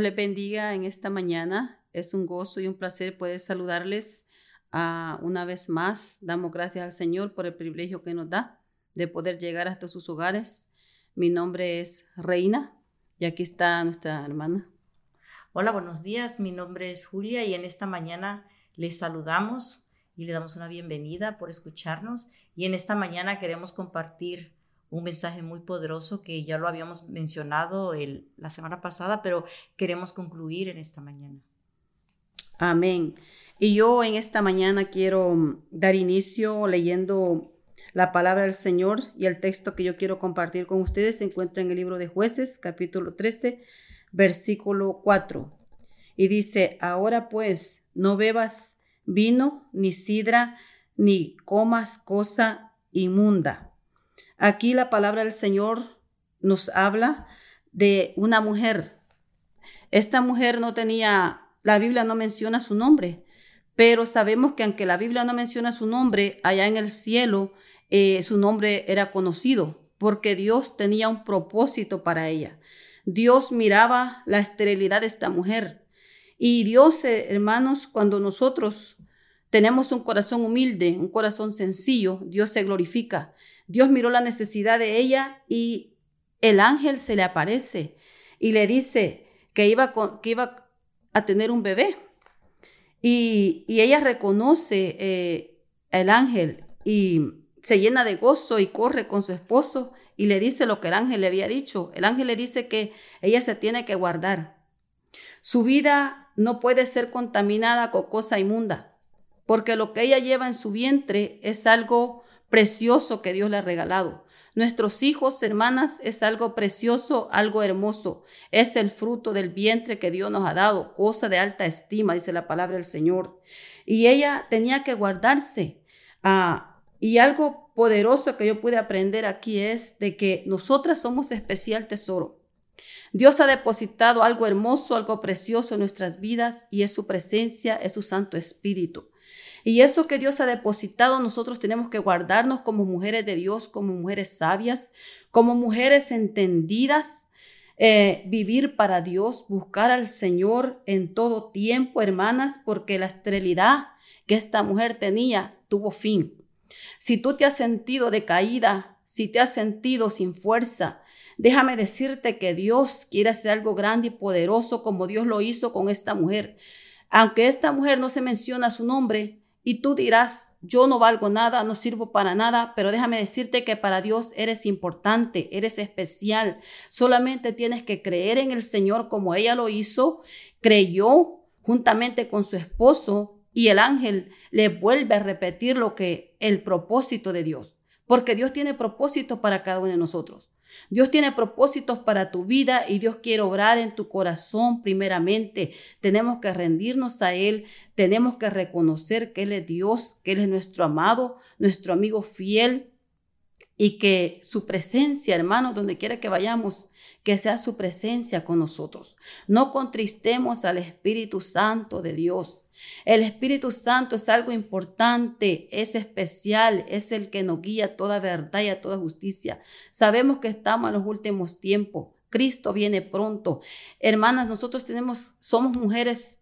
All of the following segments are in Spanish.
Dios bendiga en esta mañana. Es un gozo y un placer poder saludarles uh, una vez más. Damos gracias al Señor por el privilegio que nos da de poder llegar hasta sus hogares. Mi nombre es Reina y aquí está nuestra hermana. Hola, buenos días. Mi nombre es Julia y en esta mañana les saludamos y le damos una bienvenida por escucharnos. Y en esta mañana queremos compartir un mensaje muy poderoso que ya lo habíamos mencionado la semana pasada, pero queremos concluir en esta mañana. Amén. Y yo en esta mañana quiero mm, dar inicio leyendo la palabra del Señor y el texto que yo quiero compartir con ustedes se encuentra en el libro de jueces, capítulo 13, versículo 4. Y dice, ahora pues, no bebas vino, ni sidra, ni comas cosa inmunda Aquí la palabra del Señor nos habla de una mujer. Esta mujer no tenía, la Biblia no menciona su nombre, pero sabemos que aunque la Biblia no menciona su nombre, allá en el cielo eh, su nombre era conocido, porque Dios tenía un propósito para ella. Dios miraba la esterilidad de esta mujer. Y Dios, hermanos, cuando nosotros tenemos un corazón humilde, un corazón sencillo, Dios se glorifica. Dios miró la necesidad de ella y el ángel se le aparece y le dice que iba, que iba a tener un bebé. Y, ella reconoce eh, el ángel y se llena de gozo y corre con su esposo y le dice lo que el ángel le había dicho. El ángel le dice que ella se tiene que guardar. Su vida no puede ser contaminada con cosa inmunda, porque lo que ella lleva en su vientre es algo precioso que Dios le ha regalado. Nuestros hijos, hermanas, es algo precioso, algo hermoso. Es el fruto del vientre que Dios nos ha dado, cosa de alta estima, dice la palabra del Señor. Y ella tenía que guardarse. Ah, y algo poderoso que yo pude aprender aquí es de que nosotras somos especial tesoro. Dios ha depositado algo hermoso, algo precioso en nuestras vidas y es su presencia, es su Santo Espíritu. Y eso que Dios ha depositado, nosotros tenemos que guardarnos como mujeres de Dios, como mujeres sabias, como mujeres entendidas, eh, vivir para Dios, buscar al Señor en todo tiempo, hermanas, porque la esterilidad que esta mujer tenía tuvo fin. Si tú te has sentido decaída, si te has sentido sin fuerza, déjame decirte que Dios quiere hacer algo grande y poderoso como Dios lo hizo con esta mujer. Aunque esta mujer no se menciona su nombre, y tú dirás, yo no valgo nada, no sirvo para nada, pero déjame decirte que para Dios eres importante, eres especial. Solamente tienes que creer en el Señor como ella lo hizo, creyó juntamente con su esposo y el ángel le vuelve a repetir lo que el propósito de Dios, porque Dios tiene propósito para cada uno de nosotros. Dios tiene propósitos para tu vida y Dios quiere obrar en tu corazón primeramente. Tenemos que rendirnos a Él, tenemos que reconocer que Él es Dios, que Él es nuestro amado, nuestro amigo fiel y que su presencia, hermanos, donde quiera que vayamos, que sea su presencia con nosotros. No contristemos al Espíritu Santo de Dios. El Espíritu Santo es algo importante, es especial, es el que nos guía a toda verdad y a toda justicia. Sabemos que estamos en los últimos tiempos. Cristo viene pronto. Hermanas, nosotros tenemos, somos mujeres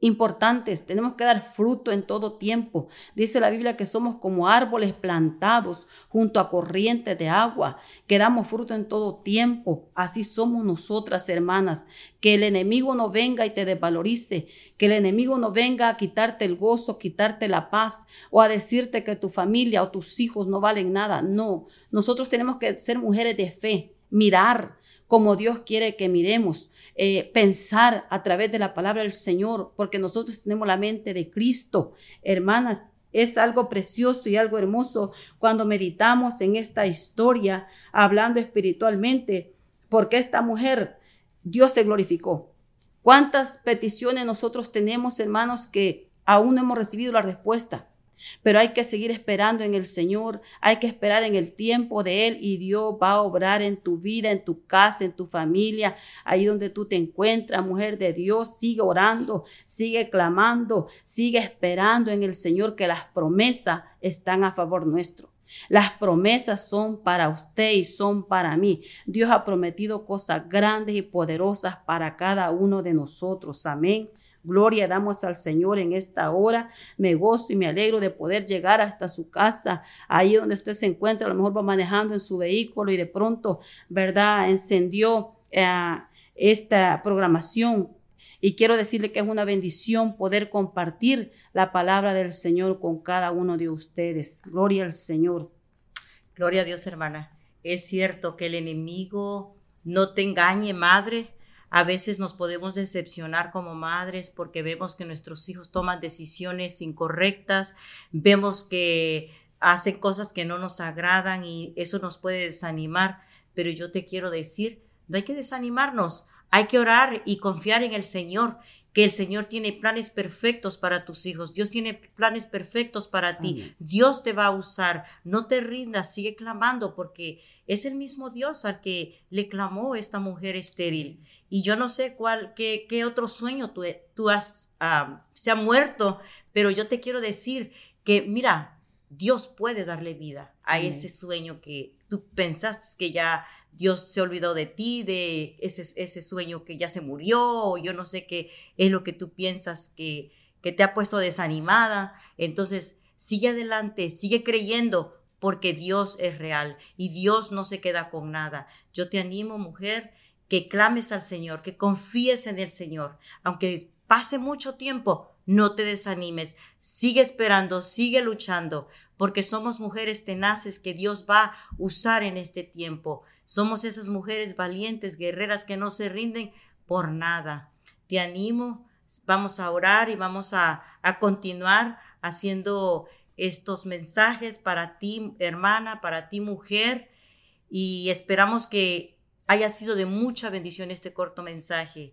importantes, tenemos que dar fruto en todo tiempo. Dice la Biblia que somos como árboles plantados junto a corrientes de agua, que damos fruto en todo tiempo. Así somos nosotras, hermanas. Que el enemigo no venga y te desvalorice, que el enemigo no venga a quitarte el gozo, quitarte la paz o a decirte que tu familia o tus hijos no valen nada. No, nosotros tenemos que ser mujeres de fe, mirar como Dios quiere que miremos, eh, pensar a través de la palabra del Señor, porque nosotros tenemos la mente de Cristo. Hermanas, es algo precioso y algo hermoso cuando meditamos en esta historia, hablando espiritualmente, porque esta mujer, Dios se glorificó. ¿Cuántas peticiones nosotros tenemos, hermanos, que aún no hemos recibido la respuesta? Pero hay que seguir esperando en el Señor, hay que esperar en el tiempo de Él y Dios va a obrar en tu vida, en tu casa, en tu familia, ahí donde tú te encuentras, mujer de Dios. Sigue orando, sigue clamando, sigue esperando en el Señor que las promesas están a favor nuestro. Las promesas son para usted y son para mí. Dios ha prometido cosas grandes y poderosas para cada uno de nosotros. Amén. Gloria damos al Señor en esta hora. Me gozo y me alegro de poder llegar hasta su casa, ahí donde usted se encuentra. A lo mejor va manejando en su vehículo y de pronto, ¿verdad? Encendió eh, esta programación. Y quiero decirle que es una bendición poder compartir la palabra del Señor con cada uno de ustedes. Gloria al Señor. Gloria a Dios, hermana. Es cierto que el enemigo no te engañe, madre. A veces nos podemos decepcionar como madres porque vemos que nuestros hijos toman decisiones incorrectas, vemos que hacen cosas que no nos agradan y eso nos puede desanimar. Pero yo te quiero decir, no hay que desanimarnos, hay que orar y confiar en el Señor que el Señor tiene planes perfectos para tus hijos, Dios tiene planes perfectos para ti, Dios te va a usar, no te rindas, sigue clamando porque es el mismo Dios al que le clamó esta mujer estéril. Y yo no sé cuál, qué, qué otro sueño tú, tú has, ah, se ha muerto, pero yo te quiero decir que, mira, Dios puede darle vida a ese sueño que tú pensaste que ya Dios se olvidó de ti, de ese, ese sueño que ya se murió, o yo no sé qué es lo que tú piensas que, que te ha puesto desanimada. Entonces, sigue adelante, sigue creyendo, porque Dios es real y Dios no se queda con nada. Yo te animo, mujer, que clames al Señor, que confíes en el Señor, aunque pase mucho tiempo, no te desanimes, sigue esperando, sigue luchando, porque somos mujeres tenaces que Dios va a usar en este tiempo. Somos esas mujeres valientes, guerreras que no se rinden por nada. Te animo, vamos a orar y vamos a, a continuar haciendo estos mensajes para ti, hermana, para ti, mujer, y esperamos que haya sido de mucha bendición este corto mensaje.